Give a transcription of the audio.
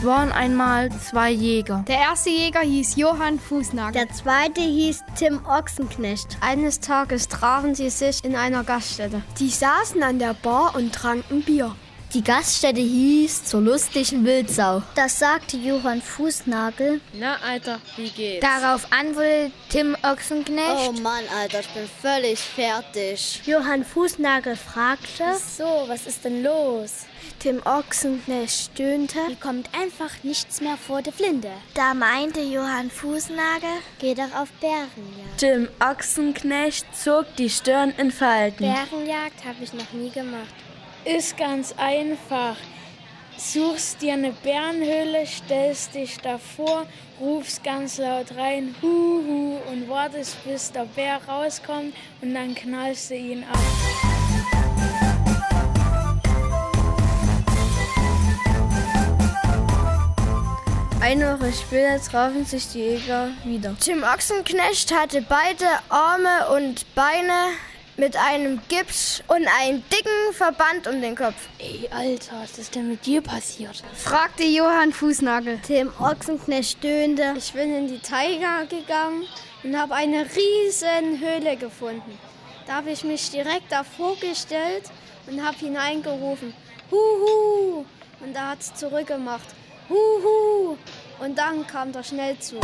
Es waren einmal zwei Jäger. Der erste Jäger hieß Johann Fußnagel. Der zweite hieß Tim Ochsenknecht. Eines Tages trafen sie sich in einer Gaststätte. Die saßen an der Bar und tranken Bier. Die Gaststätte hieß zur lustigen Wildsau. Das sagte Johann Fußnagel. Na, Alter, wie geht's? Darauf antwortete Tim Ochsenknecht. Oh Mann, Alter, ich bin völlig fertig. Johann Fußnagel fragte. So, was ist denn los? Tim Ochsenknecht stöhnte. Hier kommt einfach nichts mehr vor der Flinte. Da meinte Johann Fußnagel. Geh doch auf Bärenjagd. Tim Ochsenknecht zog die Stirn in Falten. Bärenjagd habe ich noch nie gemacht. Ist ganz einfach. Suchst dir eine Bärenhöhle, stellst dich davor, rufst ganz laut rein, Huhu, und wartest, bis der Bär rauskommt und dann knallst du ihn ab. Eine Woche später trafen sich die Jäger wieder. Tim Ochsenknecht hatte beide Arme und Beine mit einem Gips und einem dicken Verband um den Kopf. Ey, Alter, was ist denn mit dir passiert? Fragte Johann Fußnagel. Tim Ochsenknecht stöhnte. Ich bin in die Taiga gegangen und habe eine riesen Höhle gefunden. Da habe ich mich direkt davor gestellt und habe hineingerufen, Huhu! Und da hat es zurückgemacht, Huhu! Und dann kam der Schnellzug.